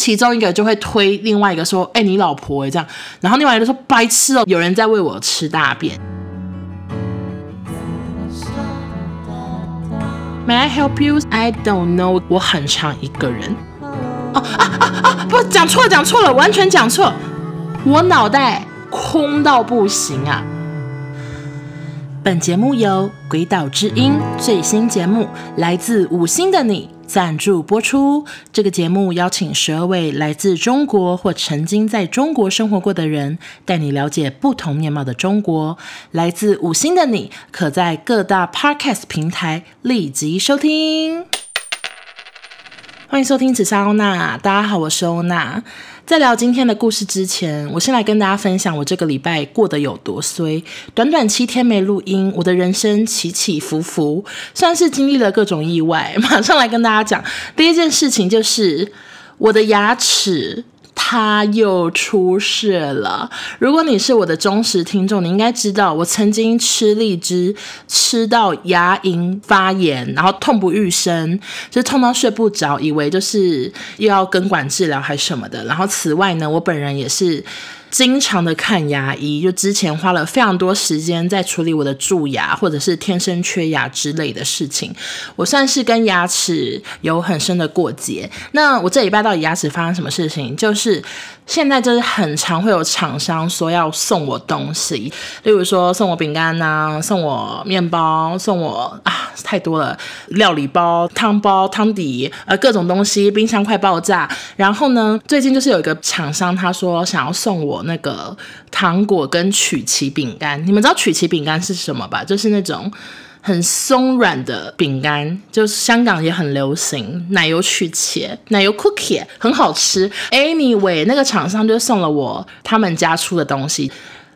其中一个就会推另外一个说：“哎，你老婆哎这样。”然后另外一个说：“白痴哦，有人在喂我吃大便。” May I help you? I don't know. 我很常一个人。哦啊啊啊！不，讲错了，讲错了，完全讲错。我脑袋空到不行啊！本节目由鬼岛之音最新节目《来自五星的你》赞助播出。这个节目邀请十二位来自中国或曾经在中国生活过的人，带你了解不同面貌的中国。来自五星的你，可在各大 Podcast 平台立即收听。欢迎收听紫砂欧娜，大家好，我是欧娜。在聊今天的故事之前，我先来跟大家分享我这个礼拜过得有多衰。短短七天没录音，我的人生起起伏伏，算是经历了各种意外。马上来跟大家讲，第一件事情就是我的牙齿。他又出事了。如果你是我的忠实听众，你应该知道，我曾经吃荔枝吃到牙龈发炎，然后痛不欲生，就痛到睡不着，以为就是又要根管治疗还是什么的。然后此外呢，我本人也是。经常的看牙医，就之前花了非常多时间在处理我的蛀牙或者是天生缺牙之类的事情。我算是跟牙齿有很深的过节。那我这礼拜到底牙齿发生什么事情？就是。现在就是很常会有厂商说要送我东西，例如说送我饼干呐，送我面包，送我啊太多了，料理包、汤包、汤底，呃各种东西，冰箱快爆炸。然后呢，最近就是有一个厂商他说想要送我那个糖果跟曲奇饼干，你们知道曲奇饼干是什么吧？就是那种。很松软的饼干，就是香港也很流行，奶油曲奇、奶油 cookie 很好吃。Anyway，那个厂商就送了我他们家出的东西。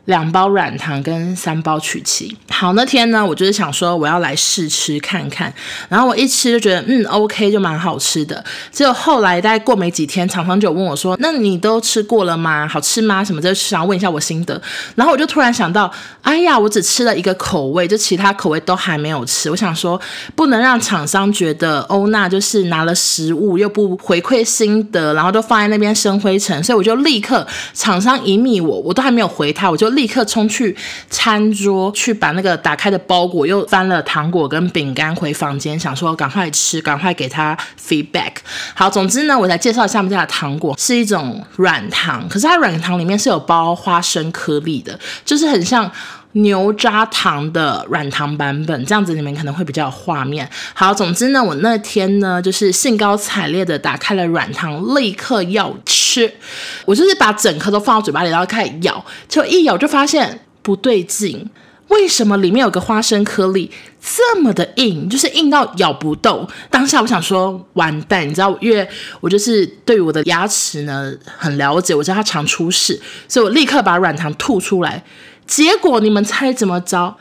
两包软糖跟三包曲奇。好，那天呢，我就是想说我要来试吃看看，然后我一吃就觉得嗯 OK，就蛮好吃的。结果后来大概过没几天，厂商就问我说：“那你都吃过了吗？好吃吗？什么的？”想要问一下我心得。然后我就突然想到，哎呀，我只吃了一个口味，就其他口味都还没有吃。我想说，不能让厂商觉得欧娜就是拿了食物又不回馈心得，然后都放在那边生灰尘，所以我就立刻厂商一密我，我都还没有回他，我就。立刻冲去餐桌去把那个打开的包裹又翻了糖果跟饼干回房间，想说赶快吃，赶快给他 feedback。好，总之呢，我来介绍一下我们家的糖果，是一种软糖，可是它软糖里面是有包花生颗粒的，就是很像牛轧糖的软糖版本，这样子你们可能会比较有画面。好，总之呢，我那天呢就是兴高采烈的打开了软糖，立刻要吃，吃我就是把整颗都放到嘴巴里，然后开始咬，就一咬就发现不对劲，为什么里面有个花生颗粒这么的硬，就是硬到咬不动。当下我想说完蛋，你知道，因为我就是对我的牙齿呢很了解，我知道它常出事，所以我立刻把软糖吐出来。结果你们猜怎么着？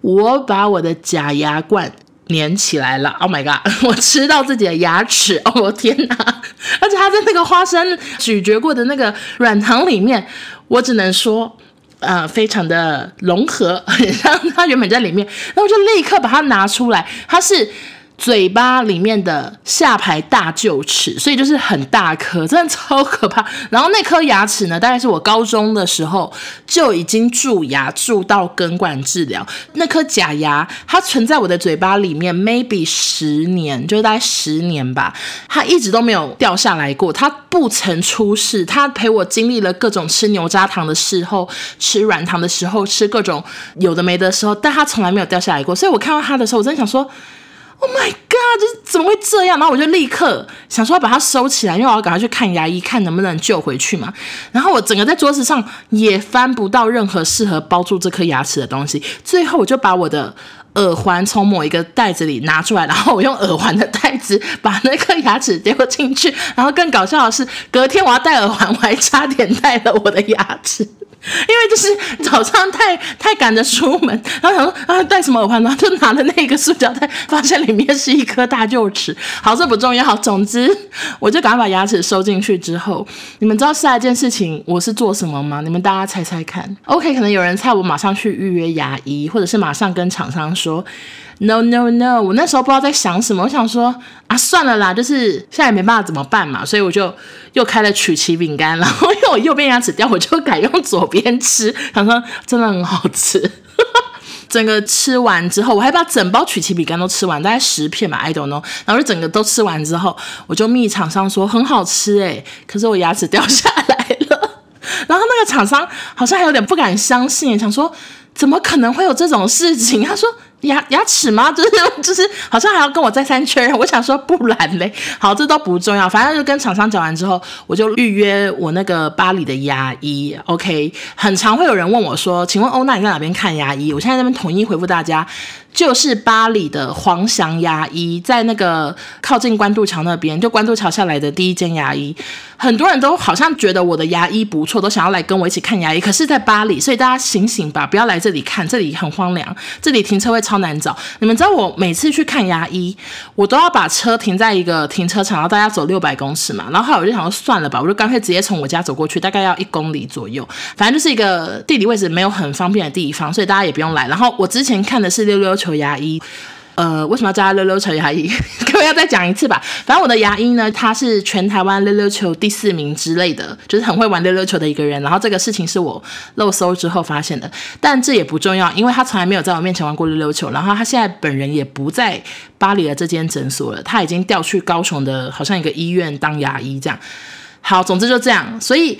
我把我的假牙冠粘起来了。Oh my god！我吃到自己的牙齿。哦，我天哪！而且它在那个花生咀嚼过的那个软糖里面，我只能说，呃，非常的融合，很像它原本在里面。然后就立刻把它拿出来，它是。嘴巴里面的下排大臼齿，所以就是很大颗，真的超可怕。然后那颗牙齿呢，大概是我高中的时候就已经蛀牙，蛀到根管治疗。那颗假牙它存在我的嘴巴里面，maybe 十年，就大概十年吧，它一直都没有掉下来过，它不曾出事。它陪我经历了各种吃牛轧糖的时候，吃软糖的时候，吃各种有的没的时候，但它从来没有掉下来过。所以我看到它的时候，我真的想说。Oh my god！就是怎么会这样？然后我就立刻想说要把它收起来，因为我要赶快去看牙医，看能不能救回去嘛。然后我整个在桌子上也翻不到任何适合包住这颗牙齿的东西。最后我就把我的耳环从某一个袋子里拿出来，然后我用耳环的袋子把那颗牙齿丢进去。然后更搞笑的是，隔天我要戴耳环，我还差点戴了我的牙齿。因为就是早上太太赶着出门，然后想说啊戴什么耳环，然后就拿了那个塑胶袋，发现里面是一颗大臼齿。好，这不重要。总之，我就赶快把牙齿收进去之后，你们知道下一件事情我是做什么吗？你们大家猜猜看。OK，可能有人猜我马上去预约牙医，或者是马上跟厂商说。No no no！我那时候不知道在想什么，我想说啊，算了啦，就是现在也没办法怎么办嘛，所以我就又开了曲奇饼干，然后因为我右边牙齿掉，我就改用左边吃，想说真的很好吃。整个吃完之后，我还把整包曲奇饼干都吃完，大概十片吧，I don't know。然后就整个都吃完之后，我就密厂商说很好吃诶，可是我牙齿掉下来了。然后那个厂商好像还有点不敢相信，想说怎么可能会有这种事情？他说。牙牙齿吗？就 是就是，好像还要跟我再三确认。我想说，不然嘞。好，这都不重要，反正就跟厂商讲完之后，我就预约我那个巴黎的牙医。OK，很常会有人问我说：“请问欧娜你在哪边看牙医？”我现在在那边统一回复大家。就是巴黎的黄翔牙医，在那个靠近关渡桥那边，就关渡桥下来的第一间牙医。很多人都好像觉得我的牙医不错，都想要来跟我一起看牙医。可是，在巴黎，所以大家醒醒吧，不要来这里看，这里很荒凉，这里停车位超难找。你们知道，我每次去看牙医，我都要把车停在一个停车场，然后大家走六百公尺嘛。然后后来我就想说，算了吧，我就干脆直接从我家走过去，大概要一公里左右。反正就是一个地理位置没有很方便的地方，所以大家也不用来。然后我之前看的是溜溜球牙医，呃，为什么要叫他溜溜球牙医？各位要再讲一次吧。反正我的牙医呢，他是全台湾溜溜球第四名之类的，就是很会玩溜溜球的一个人。然后这个事情是我漏搜之后发现的，但这也不重要，因为他从来没有在我面前玩过溜溜球。然后他现在本人也不在巴黎的这间诊所了，他已经调去高雄的好像一个医院当牙医这样。好，总之就这样，所以。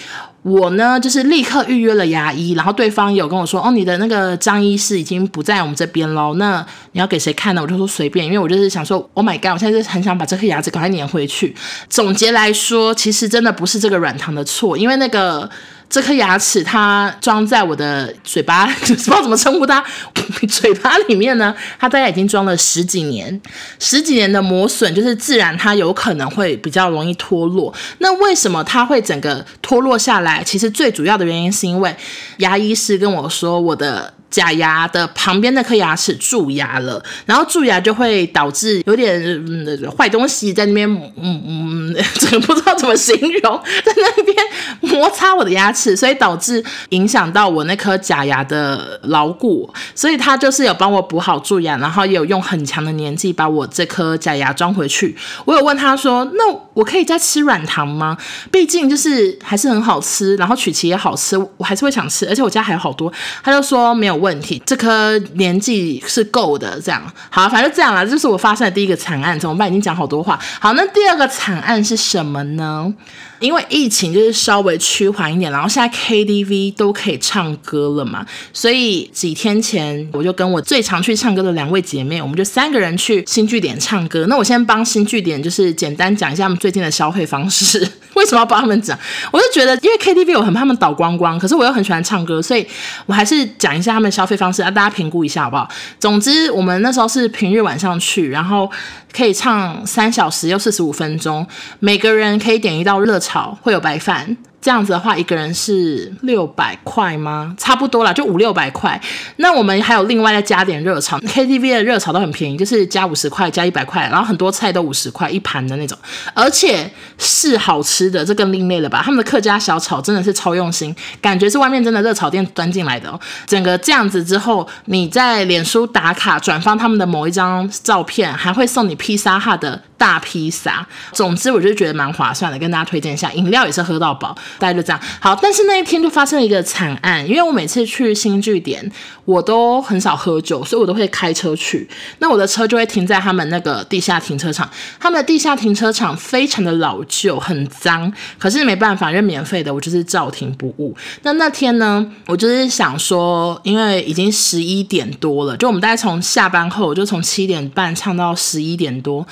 我呢，就是立刻预约了牙医，然后对方有跟我说，哦，你的那个张医师已经不在我们这边喽，那你要给谁看呢？我就说随便，因为我就是想说，Oh my god，我现在是很想把这颗牙齿赶快粘回去。总结来说，其实真的不是这个软糖的错，因为那个。这颗牙齿它装在我的嘴巴，不知道怎么称呼它，嘴巴里面呢，它大概已经装了十几年，十几年的磨损，就是自然它有可能会比较容易脱落。那为什么它会整个脱落下来？其实最主要的原因是因为牙医师跟我说我的。假牙的旁边那颗牙齿蛀牙了，然后蛀牙就会导致有点嗯坏东西在那边，嗯嗯，这个不知道怎么形容，在那边摩擦我的牙齿，所以导致影响到我那颗假牙的牢固，所以他就是有帮我补好蛀牙，然后也有用很强的年纪把我这颗假牙装回去。我有问他说，那我可以再吃软糖吗？毕竟就是还是很好吃，然后曲奇也好吃，我还是会想吃，而且我家还有好多。他就说没有。问题，这颗年纪是够的，这样好，反正这样啦，这是我发生的第一个惨案，怎么办？已经讲好多话，好，那第二个惨案是什么呢？因为疫情就是稍微趋缓一点，然后现在 KTV 都可以唱歌了嘛，所以几天前我就跟我最常去唱歌的两位姐妹，我们就三个人去新据点唱歌。那我先帮新据点就是简单讲一下他们最近的消费方式。为什么要帮他们讲？我就觉得，因为 KTV 我很怕他们倒光光，可是我又很喜欢唱歌，所以我还是讲一下他们的消费方式，让大家评估一下好不好？总之，我们那时候是平日晚上去，然后可以唱三小时又四十五分钟，每个人可以点一道热炒，会有白饭。这样子的话，一个人是六百块吗？差不多啦，就五六百块。那我们还有另外再加点热炒，KTV 的热炒都很便宜，就是加五十块，加一百块，然后很多菜都五十块一盘的那种，而且是好吃的，这更另类了吧？他们的客家小炒真的是超用心，感觉是外面真的热炒店端进来的哦。整个这样子之后，你在脸书打卡转发他们的某一张照片，还会送你披萨哈的大披萨。总之，我就觉得蛮划算的，跟大家推荐一下，饮料也是喝到饱。大概就这样，好，但是那一天就发生了一个惨案，因为我每次去新据点，我都很少喝酒，所以我都会开车去。那我的车就会停在他们那个地下停车场，他们的地下停车场非常的老旧，很脏，可是没办法，因为免费的，我就是照停不误。那那天呢，我就是想说，因为已经十一点多了，就我们大概从下班后，就从七点半唱到十一点多，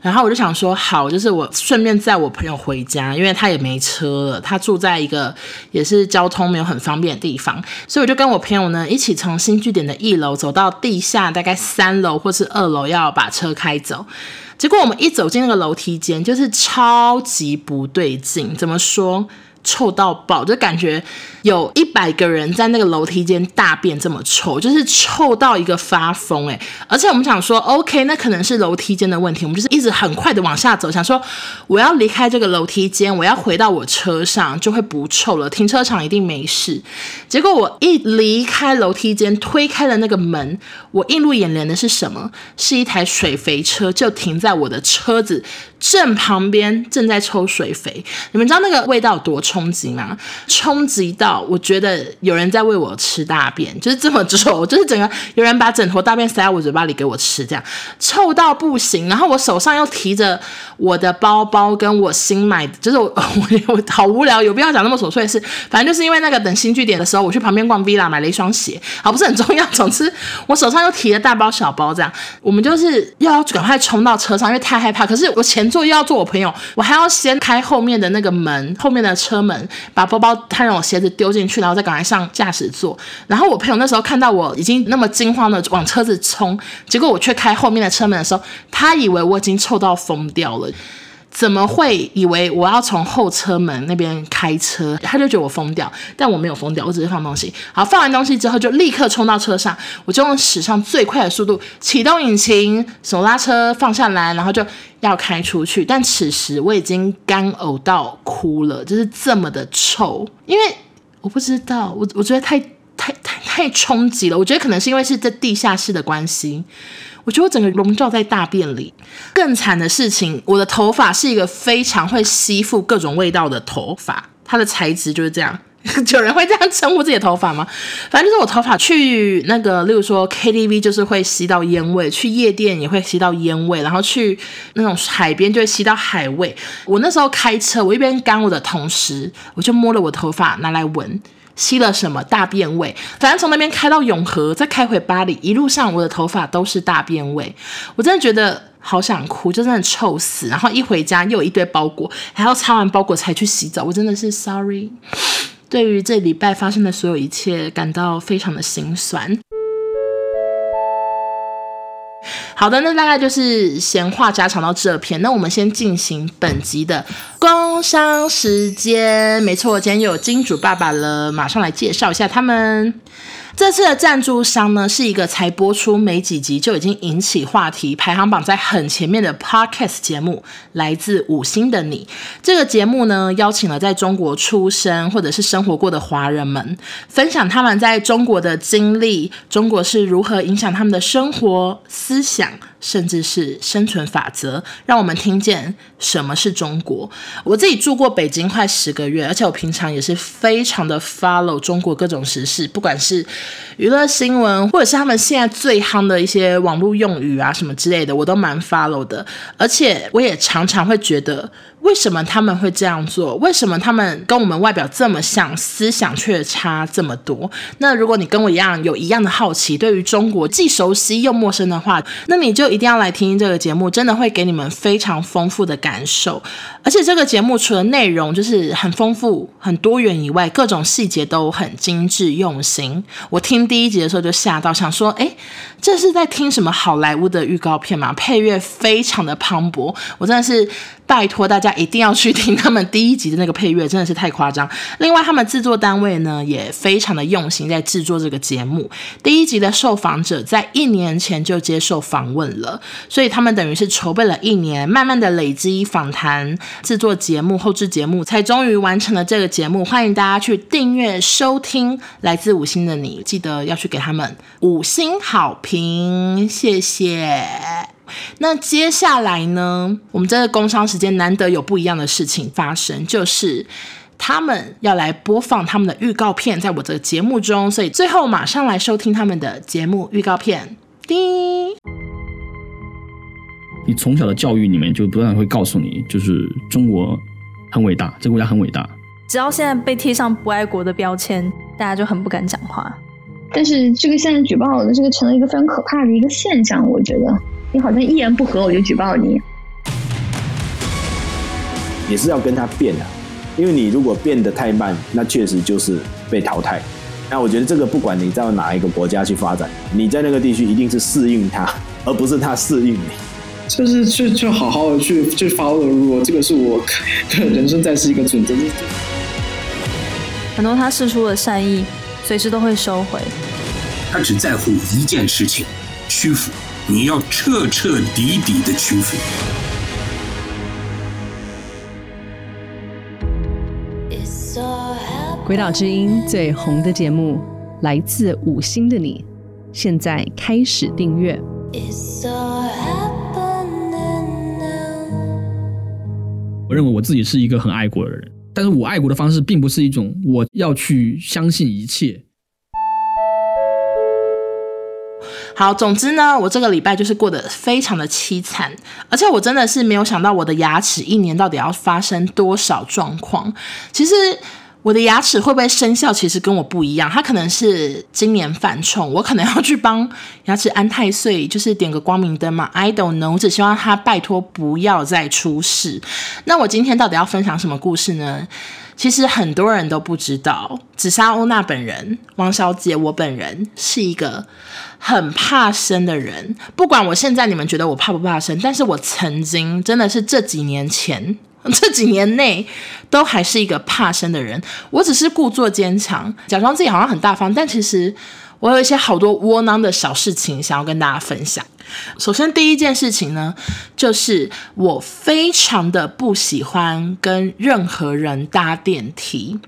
然后我就想说，好，就是我顺便载我朋友回家，因为他也没车了，他。住在一个也是交通没有很方便的地方，所以我就跟我朋友呢一起从新据点的一楼走到地下大概三楼或是二楼，要把车开走。结果我们一走进那个楼梯间，就是超级不对劲。怎么说？臭到爆，就感觉有一百个人在那个楼梯间大便这么臭，就是臭到一个发疯哎！而且我们想说，OK，那可能是楼梯间的问题，我们就是一直很快的往下走，想说我要离开这个楼梯间，我要回到我车上就会不臭了，停车场一定没事。结果我一离开楼梯间，推开了那个门，我映入眼帘的是什么？是一台水肥车，就停在我的车子正旁边，正在抽水肥。你们知道那个味道多臭？冲击吗？冲击到我觉得有人在喂我吃大便，就是这么臭，就是整个有人把整坨大便塞在我嘴巴里给我吃，这样臭到不行。然后我手上又提着我的包包，跟我新买的，就是我 我，好无聊，有必要讲那么琐碎的事？反正就是因为那个等新据点的时候，我去旁边逛 Villa 买了一双鞋，好，不是很重要。总之我手上又提着大包小包，这样我们就是要赶快冲到车上，因为太害怕。可是我前座又要坐我朋友，我还要先开后面的那个门，后面的车门。把包包，他让我鞋子丢进去，然后再赶快上驾驶座。然后我朋友那时候看到我已经那么惊慌的往车子冲，结果我却开后面的车门的时候，他以为我已经臭到疯掉了。怎么会以为我要从后车门那边开车？他就觉得我疯掉，但我没有疯掉，我只是放东西。好，放完东西之后就立刻冲到车上，我就用史上最快的速度启动引擎，手拉车放下来，然后就要开出去。但此时我已经干呕到哭了，就是这么的臭。因为我不知道，我我觉得太太太太冲击了。我觉得可能是因为是这地下室的关系。我觉得我整个笼罩在大便里。更惨的事情，我的头发是一个非常会吸附各种味道的头发，它的材质就是这样。有人会这样称呼自己的头发吗？反正就是我头发去那个，例如说 KTV 就是会吸到烟味，去夜店也会吸到烟味，然后去那种海边就会吸到海味。我那时候开车，我一边干我的同时，我就摸了我头发拿来闻。吸了什么大便味？反正从那边开到永和，再开回巴黎，一路上我的头发都是大便味。我真的觉得好想哭，就真的臭死。然后一回家又有一堆包裹，还要擦完包裹才去洗澡。我真的是 sorry，对于这礼拜发生的所有一切感到非常的心酸。好的，那大概就是闲话家常到这篇。那我们先进行本集的工商时间。没错，今天又有金主爸爸了，马上来介绍一下他们。这次的赞助商呢，是一个才播出没几集就已经引起话题、排行榜在很前面的 Podcast 节目，来自五星的你。这个节目呢，邀请了在中国出生或者是生活过的华人们，分享他们在中国的经历，中国是如何影响他们的生活、思想。甚至是生存法则，让我们听见什么是中国。我自己住过北京快十个月，而且我平常也是非常的 follow 中国各种时事，不管是娱乐新闻，或者是他们现在最夯的一些网络用语啊什么之类的，我都蛮 follow 的。而且我也常常会觉得。为什么他们会这样做？为什么他们跟我们外表这么像，思想却差这么多？那如果你跟我一样有一样的好奇，对于中国既熟悉又陌生的话，那你就一定要来听听这个节目，真的会给你们非常丰富的感受。而且这个节目除了内容就是很丰富、很多元以外，各种细节都很精致用心。我听第一集的时候就吓到，想说：诶，这是在听什么好莱坞的预告片吗？配乐非常的磅礴，我真的是。拜托大家一定要去听他们第一集的那个配乐，真的是太夸张。另外，他们制作单位呢也非常的用心在制作这个节目。第一集的受访者在一年前就接受访问了，所以他们等于是筹备了一年，慢慢的累积访谈、制作节目、后制节目，才终于完成了这个节目。欢迎大家去订阅收听《来自五星的你》，记得要去给他们五星好评，谢谢。那接下来呢，我们这个工商时间难得有不一样的事情发生，就是他们要来播放他们的预告片，在我的节目中，所以最后马上来收听他们的节目预告片。滴，你从小的教育里面就不断会告诉你，就是中国很伟大，这个国家很伟大。只要现在被贴上不爱国的标签，大家就很不敢讲话。但是这个现在举报的这个成了一个非常可怕的一个现象，我觉得。你好像一言不合我就举报你，也是要跟他变的，因为你如果变得太慢，那确实就是被淘汰。那我觉得这个不管你到哪一个国家去发展，你在那个地区一定是适应他，而不是他适应你。就是去去好好的去去 follow，如果这个是我人生在世一个准则。很多他释出的善意，随时都会收回。他只在乎一件事情：屈服。你要彻彻底底的屈服。鬼岛之音最红的节目来自五星的你，现在开始订阅。我认为我自己是一个很爱国的人，但是我爱国的方式并不是一种我要去相信一切。好，总之呢，我这个礼拜就是过得非常的凄惨，而且我真的是没有想到我的牙齿一年到底要发生多少状况。其实我的牙齿会不会生效，其实跟我不一样，它可能是今年犯冲，我可能要去帮牙齿安太岁，就是点个光明灯嘛。I don't know，我只希望他拜托不要再出事。那我今天到底要分享什么故事呢？其实很多人都不知道，紫砂欧娜本人，王小姐，我本人是一个很怕生的人。不管我现在你们觉得我怕不怕生，但是我曾经真的是这几年前、这几年内都还是一个怕生的人。我只是故作坚强，假装自己好像很大方，但其实我有一些好多窝囊的小事情想要跟大家分享。首先，第一件事情呢，就是我非常的不喜欢跟任何人搭电梯。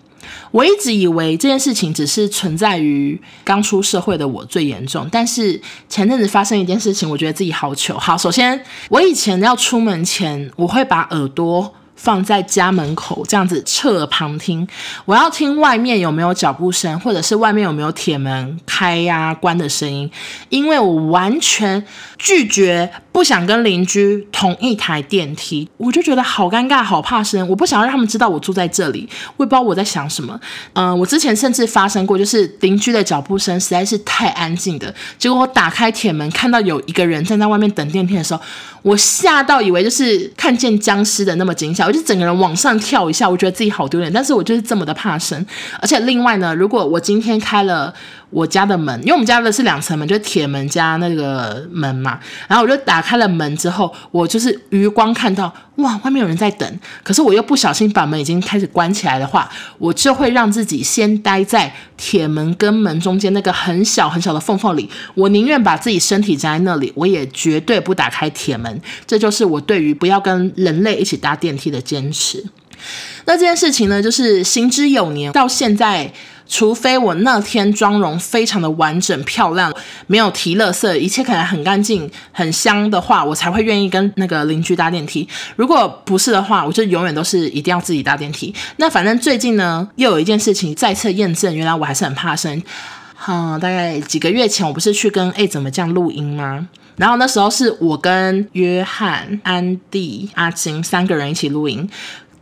我一直以为这件事情只是存在于刚出社会的我最严重，但是前阵子发生一件事情，我觉得自己好糗。好，首先，我以前要出门前，我会把耳朵。放在家门口这样子侧旁听，我要听外面有没有脚步声，或者是外面有没有铁门开呀、关的声音，因为我完全拒绝，不想跟邻居同一台电梯，我就觉得好尴尬，好怕生，我不想让他们知道我住在这里，我也不知道我在想什么。嗯、我之前甚至发生过，就是邻居的脚步声实在是太安静的，结果我打开铁门看到有一个人站在外面等电梯的时候，我吓到以为就是看见僵尸的那么惊吓。就整个人往上跳一下，我觉得自己好丢脸，但是我就是这么的怕生。而且另外呢，如果我今天开了我家的门，因为我们家的是两层门，就是铁门加那个门嘛，然后我就打开了门之后，我就是余光看到，哇，外面有人在等，可是我又不小心把门已经开始关起来的话，我就会让自己先待在铁门跟门中间那个很小很小的缝缝里，我宁愿把自己身体站在那里，我也绝对不打开铁门。这就是我对于不要跟人类一起搭电梯的坚持。那这件事情呢，就是行之有年，到现在。除非我那天妆容非常的完整漂亮，没有提垃圾，一切看起来很干净、很香的话，我才会愿意跟那个邻居搭电梯。如果不是的话，我就永远都是一定要自己搭电梯。那反正最近呢，又有一件事情再次验证，原来我还是很怕生。嗯，大概几个月前，我不是去跟 A 怎么这样录音吗？然后那时候是我跟约翰、安迪、阿金三个人一起录音。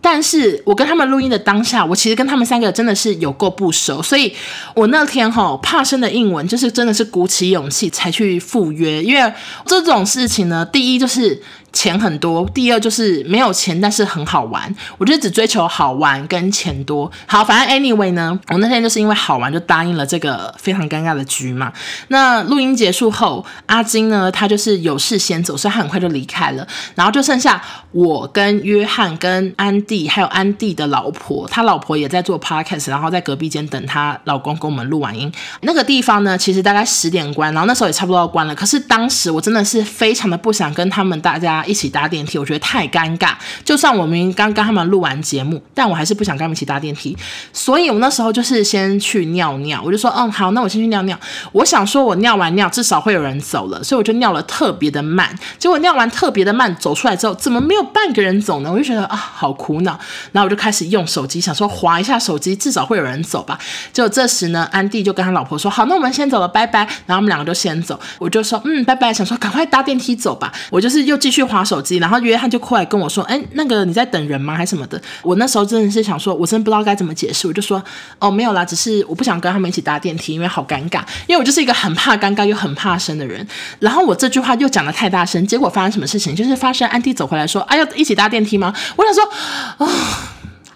但是我跟他们录音的当下，我其实跟他们三个真的是有够不熟，所以我那天哈怕生的英文就是真的是鼓起勇气才去赴约，因为这种事情呢，第一就是。钱很多，第二就是没有钱，但是很好玩。我就只追求好玩跟钱多。好，反正 anyway 呢，我那天就是因为好玩就答应了这个非常尴尬的局嘛。那录音结束后，阿金呢，他就是有事先走，所以他很快就离开了。然后就剩下我跟约翰、跟安迪，还有安迪的老婆，他老婆也在做 podcast，然后在隔壁间等他老公跟我们录完音。那个地方呢，其实大概十点关，然后那时候也差不多要关了。可是当时我真的是非常的不想跟他们大家。一起搭电梯，我觉得太尴尬。就算我们刚刚他们录完节目，但我还是不想跟他们一起搭电梯。所以我那时候就是先去尿尿，我就说，嗯，好，那我先去尿尿。我想说，我尿完尿至少会有人走了，所以我就尿了特别的慢。结果尿完特别的慢，走出来之后，怎么没有半个人走呢？我就觉得啊，好苦恼。然后我就开始用手机，想说滑一下手机，至少会有人走吧。结果这时呢，安迪就跟他老婆说，好，那我们先走了，拜拜。然后我们两个就先走，我就说，嗯，拜拜。想说赶快搭电梯走吧。我就是又继续。滑手机，然后约翰就过来跟我说：“哎，那个你在等人吗？还是什么的？”我那时候真的是想说，我真的不知道该怎么解释，我就说：“哦，没有啦，只是我不想跟他们一起搭电梯，因为好尴尬。因为我就是一个很怕尴尬又很怕生的人。然后我这句话又讲的太大声，结果发生什么事情？就是发生安迪走回来说：‘哎，要一起搭电梯吗？’我想说，啊、哦，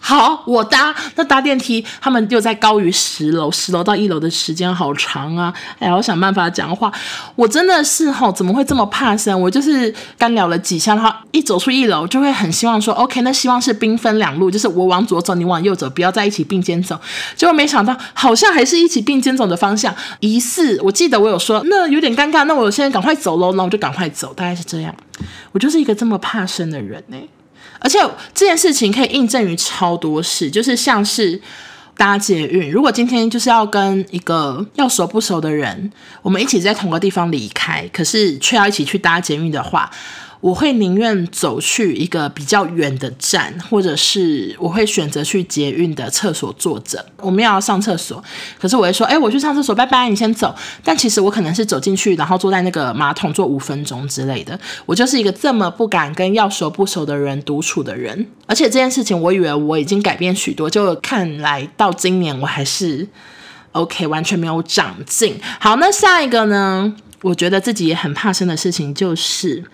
好，我搭那搭电梯，他们又在高于十楼，十楼到一楼的时间好长啊！哎，我想办法讲话。我真的是吼，怎么会这么怕生？我就是干聊了几下，然后一走出一楼，就会很希望说，OK，那希望是兵分两路，就是我往左走，你往右走，不要在一起并肩走。结果没想到，好像还是一起并肩走的方向。疑似，我记得我有说，那有点尴尬，那我现在赶快走喽，那我就赶快走，大概是这样。我就是一个这么怕生的人呢、而且这件事情可以印证于超多事，就是像是搭捷运，如果今天就是要跟一个要熟不熟的人，我们一起在同个地方离开，可是却要一起去搭捷运的话。我会宁愿走去一个比较远的站，或者是我会选择去捷运的厕所坐着。我们要上厕所，可是我会说，哎，我去上厕所，拜拜，你先走。但其实我可能是走进去，然后坐在那个马桶坐五分钟之类的。我就是一个这么不敢跟要熟不熟的人独处的人。而且这件事情，我以为我已经改变许多，就看来到今年我还是 OK，完全没有长进。好，那下一个呢？我觉得自己也很怕生的事情就是。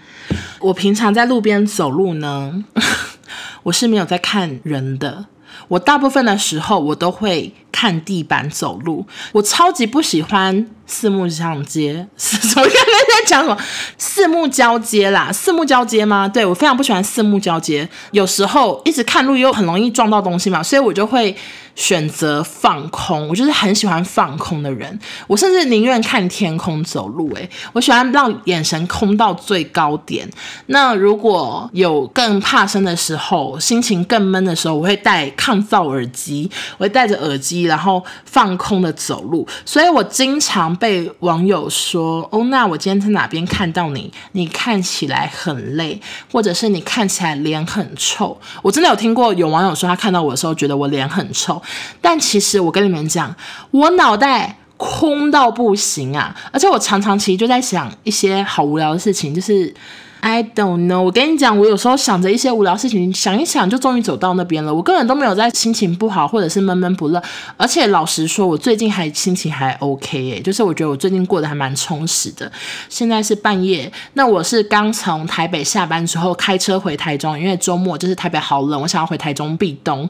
我平常在路边走路呢，我是没有在看人的。我大部分的时候，我都会看地板走路。我超级不喜欢四目相接，我刚才在讲什么？四目交接啦，四目交接吗？对，我非常不喜欢四目交接。有时候一直看路又很容易撞到东西嘛，所以我就会。选择放空，我就是很喜欢放空的人。我甚至宁愿看天空走路。诶，我喜欢让眼神空到最高点。那如果有更怕生的时候，心情更闷的时候，我会戴抗噪耳机，我会戴着耳机，然后放空的走路。所以我经常被网友说：“哦，那我今天在哪边看到你？你看起来很累，或者是你看起来脸很臭。”我真的有听过有网友说，他看到我的时候觉得我脸很臭。但其实我跟你们讲，我脑袋空到不行啊！而且我常常其实就在想一些好无聊的事情，就是 I don't know。我跟你讲，我有时候想着一些无聊事情，想一想就终于走到那边了。我根本都没有在心情不好或者是闷闷不乐。而且老实说，我最近还心情还 OK 诶，就是我觉得我最近过得还蛮充实的。现在是半夜，那我是刚从台北下班之后开车回台中，因为周末就是台北好冷，我想要回台中避冬。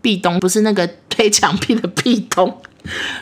壁咚不是那个推墙壁的壁咚，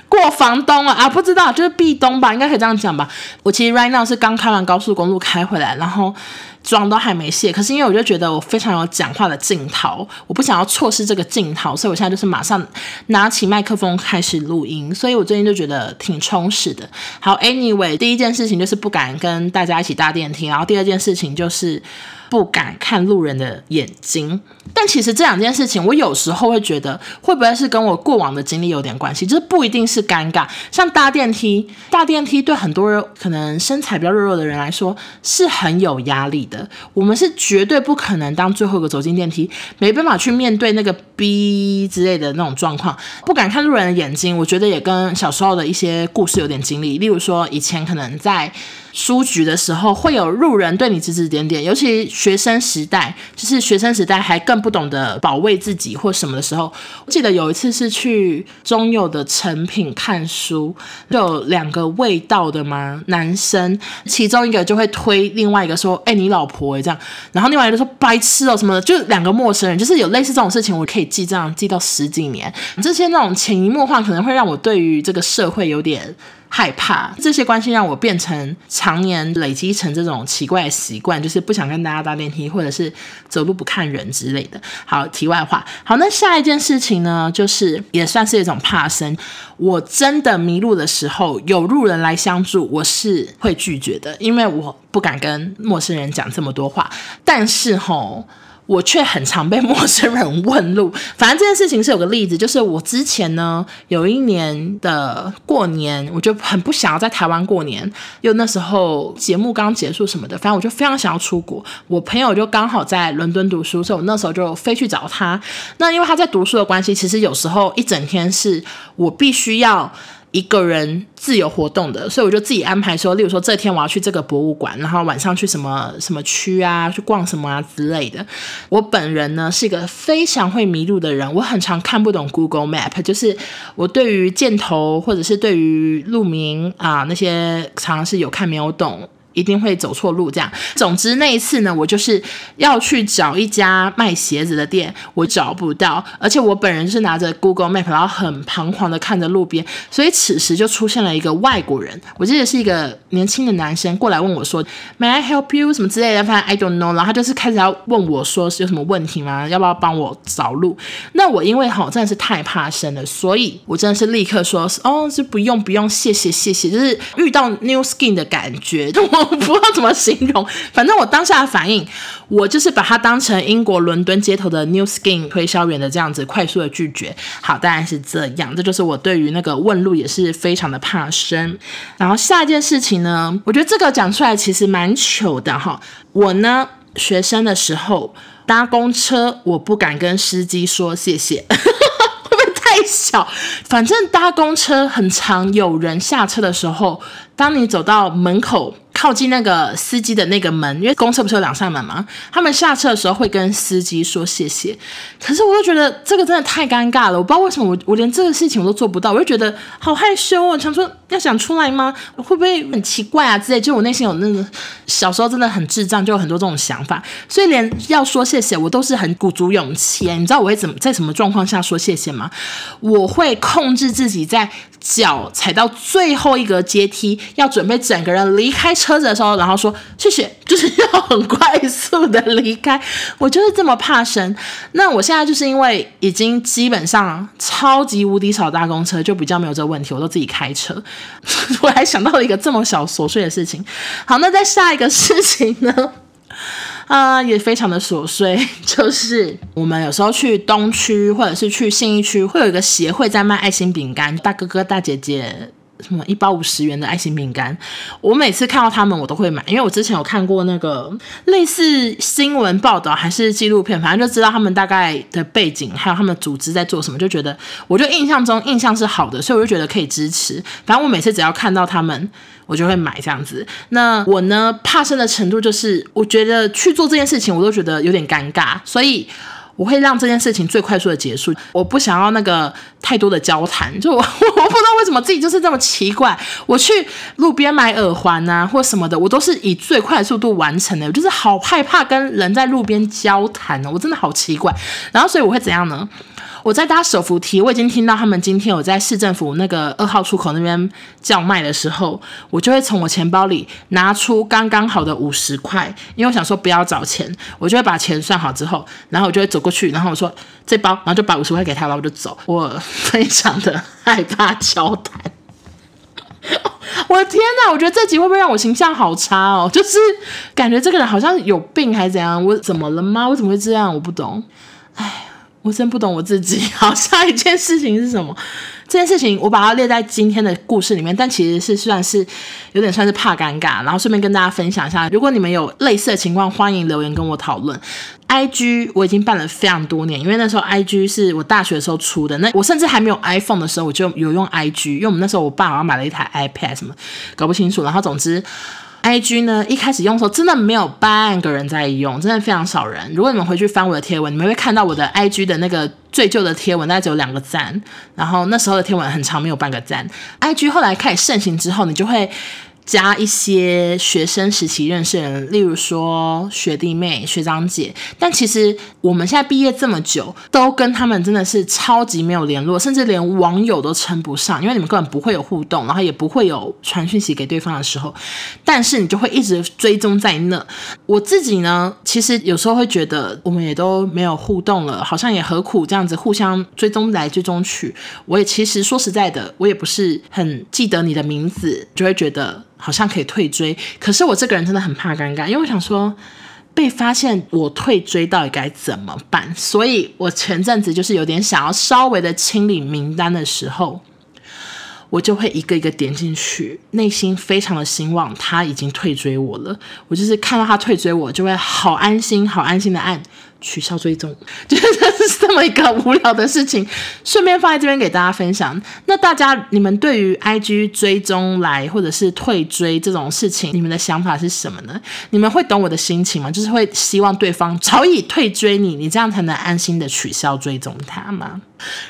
过房东啊啊，不知道就是壁咚吧，应该可以这样讲吧。我其实 right now 是刚开完高速公路开回来，然后妆都还没卸，可是因为我就觉得我非常有讲话的劲头，我不想要错失这个劲头，所以我现在就是马上拿起麦克风开始录音，所以我最近就觉得挺充实的。好，anyway，第一件事情就是不敢跟大家一起搭电梯，然后第二件事情就是。不敢看路人的眼睛，但其实这两件事情，我有时候会觉得，会不会是跟我过往的经历有点关系？就是不一定是尴尬，像搭电梯，搭电梯对很多人可能身材比较弱弱的人来说是很有压力的。我们是绝对不可能当最后一个走进电梯，没办法去面对那个 B 之类的那种状况。不敢看路人的眼睛，我觉得也跟小时候的一些故事有点经历，例如说以前可能在。书局的时候会有路人对你指指点点，尤其学生时代，就是学生时代还更不懂得保卫自己或什么的时候。我记得有一次是去中友的诚品看书，就有两个味道的嘛男生，其中一个就会推另外一个说：“哎、你老婆哎这样。”然后另外一个说：“白痴哦什么的。”就两个陌生人，就是有类似这种事情，我可以记这样记到十几年。这些那种潜移默化，可能会让我对于这个社会有点。害怕这些关系让我变成常年累积成这种奇怪的习惯，就是不想跟大家搭电梯，或者是走路不看人之类的。好，题外话。好，那下一件事情呢，就是也算是一种怕生。我真的迷路的时候，有路人来相助，我是会拒绝的，因为我不敢跟陌生人讲这么多话。但是吼。我却很常被陌生人问路。反正这件事情是有个例子，就是我之前呢，有一年的过年，我就很不想要在台湾过年，又那时候节目刚结束什么的，反正我就非常想要出国。我朋友就刚好在伦敦读书，所以我那时候就飞去找他。那因为他在读书的关系，其实有时候一整天是我必须要。一个人自由活动的，所以我就自己安排说，例如说这天我要去这个博物馆，然后晚上去什么什么区啊，去逛什么啊之类的。我本人呢是一个非常会迷路的人，我很常看不懂 Google Map，就是我对于箭头或者是对于路名啊那些常常是有看没有懂。一定会走错路。这样，总之那一次呢，我就是要去找一家卖鞋子的店，我找不到，而且我本人是拿着 Google Map，然后很彷徨的看着路边，所以此时就出现了一个外国人，我记得是一个年轻的男生过来问我说，May I help you 什么之类的，反正 I don't know，然后他就是开始要问我说是有什么问题吗？要不要帮我找路？那我因为好真的是太怕生了，所以我真的是立刻说，哦，是不用不用，谢谢谢谢，就是遇到 new skin 的感觉，我 不知道怎么形容，反正我当下的反应，我就是把它当成英国伦敦街头的 new skin 推销员的这样子快速的拒绝。好，当然是这样，这就是我对于那个问路也是非常的怕生。然后下一件事情呢，我觉得这个讲出来其实蛮糗的哈。我呢，学生的时候搭公车，我不敢跟司机说谢谢。会不会太小，反正搭公车很常有人下车的时候，当你走到门口。靠近那个司机的那个门，因为公车不是有两扇门吗？他们下车的时候会跟司机说谢谢。可是我就觉得这个真的太尴尬了，我不知道为什么我我连这个事情我都做不到，我就觉得好害羞哦。想说要讲出来吗？会不会很奇怪啊之类？就我内心有那个小时候真的很智障，就有很多这种想法，所以连要说谢谢我都是很鼓足勇气。你知道我会怎么在什么状况下说谢谢吗？我会控制自己在脚踩到最后一格阶梯，要准备整个人离开车。子的时候，然后说谢谢，就是要很快速的离开。我就是这么怕生。那我现在就是因为已经基本上超级无敌少搭公车，就比较没有这个问题，我都自己开车。我还想到了一个这么小琐碎的事情。好，那在下一个事情呢？啊、也非常的琐碎，就是我们有时候去东区或者是去信义区，会有一个协会在卖爱心饼干，大哥哥大姐姐。什么一包五十元的爱心饼干，我每次看到他们，我都会买，因为我之前有看过那个类似新闻报道还是纪录片，反正就知道他们大概的背景，还有他们组织在做什么，就觉得我就印象中印象是好的，所以我就觉得可以支持。反正我每次只要看到他们，我就会买这样子。那我呢，怕生的程度就是，我觉得去做这件事情，我都觉得有点尴尬，所以。我会让这件事情最快速的结束，我不想要那个太多的交谈，就我 我不知道为什么自己就是这么奇怪。我去路边买耳环啊或什么的，我都是以最快速度完成的，我就是好害怕跟人在路边交谈哦，我真的好奇怪。然后所以我会怎样呢？我在搭手扶梯，我已经听到他们今天有在市政府那个二号出口那边叫卖的时候，我就会从我钱包里拿出刚刚好的五十块，因为我想说不要找钱，我就会把钱算好之后，然后我就会走过去，然后我说这包，然后就把五十块给他，然后我就走。我非常的害怕交谈，我的天哪！我觉得这集会不会让我形象好差哦？就是感觉这个人好像有病还是怎样？我怎么了吗？我怎么会这样？我不懂，哎。我真不懂我自己。好，下一件事情是什么？这件事情我把它列在今天的故事里面，但其实是算是有点算是怕尴尬，然后顺便跟大家分享一下。如果你们有类似的情况，欢迎留言跟我讨论。IG 我已经办了非常多年，因为那时候 IG 是我大学的时候出的。那我甚至还没有 iPhone 的时候，我就有用 IG，因为我们那时候我爸好像买了一台 iPad 什么，搞不清楚。然后总之。IG 呢，一开始用的时候真的没有半个人在用，真的非常少人。如果你们回去翻我的贴文，你们会看到我的 IG 的那个最旧的贴文，大概只有两个赞。然后那时候的贴文很长，没有半个赞。IG 后来开始盛行之后，你就会。加一些学生时期认识的人，例如说学弟妹、学长姐，但其实我们现在毕业这么久，都跟他们真的是超级没有联络，甚至连网友都称不上，因为你们根本不会有互动，然后也不会有传讯息给对方的时候，但是你就会一直追踪在那。我自己呢，其实有时候会觉得我们也都没有互动了，好像也何苦这样子互相追踪来追踪去。我也其实说实在的，我也不是很记得你的名字，就会觉得。好像可以退追，可是我这个人真的很怕尴尬，因为我想说被发现我退追到底该怎么办？所以我前阵子就是有点想要稍微的清理名单的时候，我就会一个一个点进去，内心非常的希望他已经退追我了。我就是看到他退追我，就会好安心、好安心的按取消追踪，就是这么一个无聊的事情，顺便放在这边给大家分享。那大家，你们对于 IG 追踪来或者是退追这种事情，你们的想法是什么呢？你们会懂我的心情吗？就是会希望对方早已退追你，你这样才能安心的取消追踪他吗？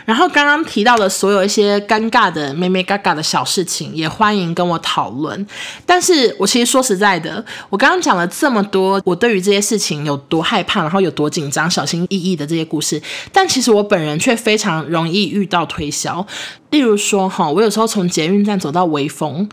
然后刚刚提到的所有一些尴尬的、妹妹嘎嘎的小事情，也欢迎跟我讨论。但是我其实说实在的，我刚刚讲了这么多，我对于这些事情有多害怕，然后有多紧紧张、小心翼翼的这些故事，但其实我本人却非常容易遇到推销。例如说，哈，我有时候从捷运站走到微风，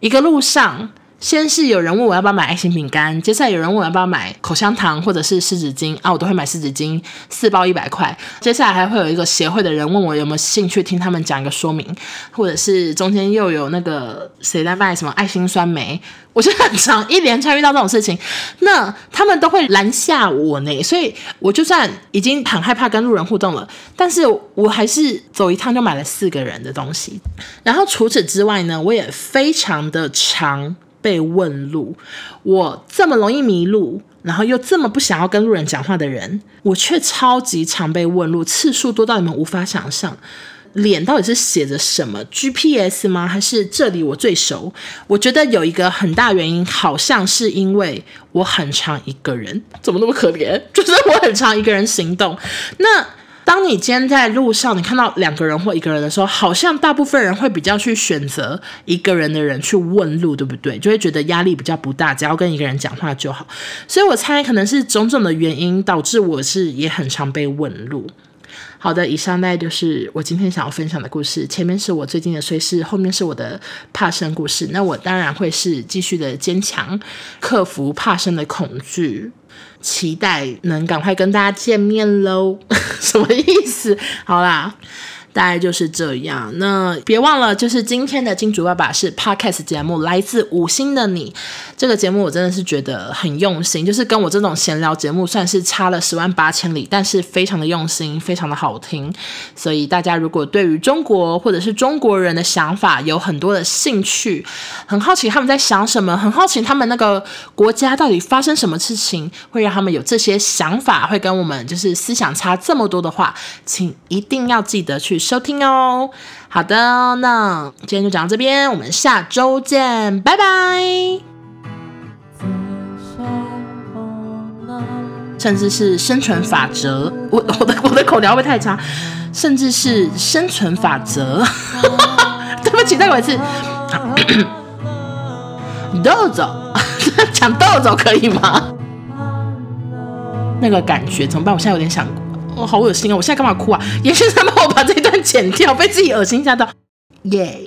一个路上。先是有人问我要不要买爱心饼干，接下来有人问我要不要买口香糖或者是湿纸巾啊，我都会买湿纸巾，四包一百块。接下来还会有一个协会的人问我有没有兴趣听他们讲一个说明，或者是中间又有那个谁在卖什么爱心酸梅，我就很常一连串遇到这种事情，那他们都会拦下我呢，所以我就算已经很害怕跟路人互动了，但是我还是走一趟就买了四个人的东西。然后除此之外呢，我也非常的常。被问路，我这么容易迷路，然后又这么不想要跟路人讲话的人，我却超级常被问路，次数多到你们无法想象。脸到底是写着什么 GPS 吗？还是这里我最熟？我觉得有一个很大原因，好像是因为我很常一个人，怎么那么可怜？就是我很常一个人行动，那。当你今天在路上，你看到两个人或一个人的时候，好像大部分人会比较去选择一个人的人去问路，对不对？就会觉得压力比较不大，只要跟一个人讲话就好。所以我猜可能是种种的原因导致我是也很常被问路。好的，以上大概就是我今天想要分享的故事。前面是我最近的碎事，后面是我的怕生故事。那我当然会是继续的坚强，克服怕生的恐惧。期待能赶快跟大家见面喽，什么意思？好啦。大概就是这样。那别忘了，就是今天的金主爸爸是 Podcast 节目，来自五星的你。这个节目我真的是觉得很用心，就是跟我这种闲聊节目算是差了十万八千里，但是非常的用心，非常的好听。所以大家如果对于中国或者是中国人的想法有很多的兴趣，很好奇他们在想什么，很好奇他们那个国家到底发生什么事情，会让他们有这些想法，会跟我们就是思想差这么多的话，请一定要记得去。收听哦，好的，那今天就讲到这边，我们下周见，拜拜。甚至是生存法则，我我的我的口条会太差？甚至是生存法则，对不起，再给我一次。豆走，讲豆走可以吗？那个感觉怎么办？我现在有点想。我、好恶心啊！我现在干嘛哭啊？也是他帮我把这段剪掉，被自己恶心吓到，耶、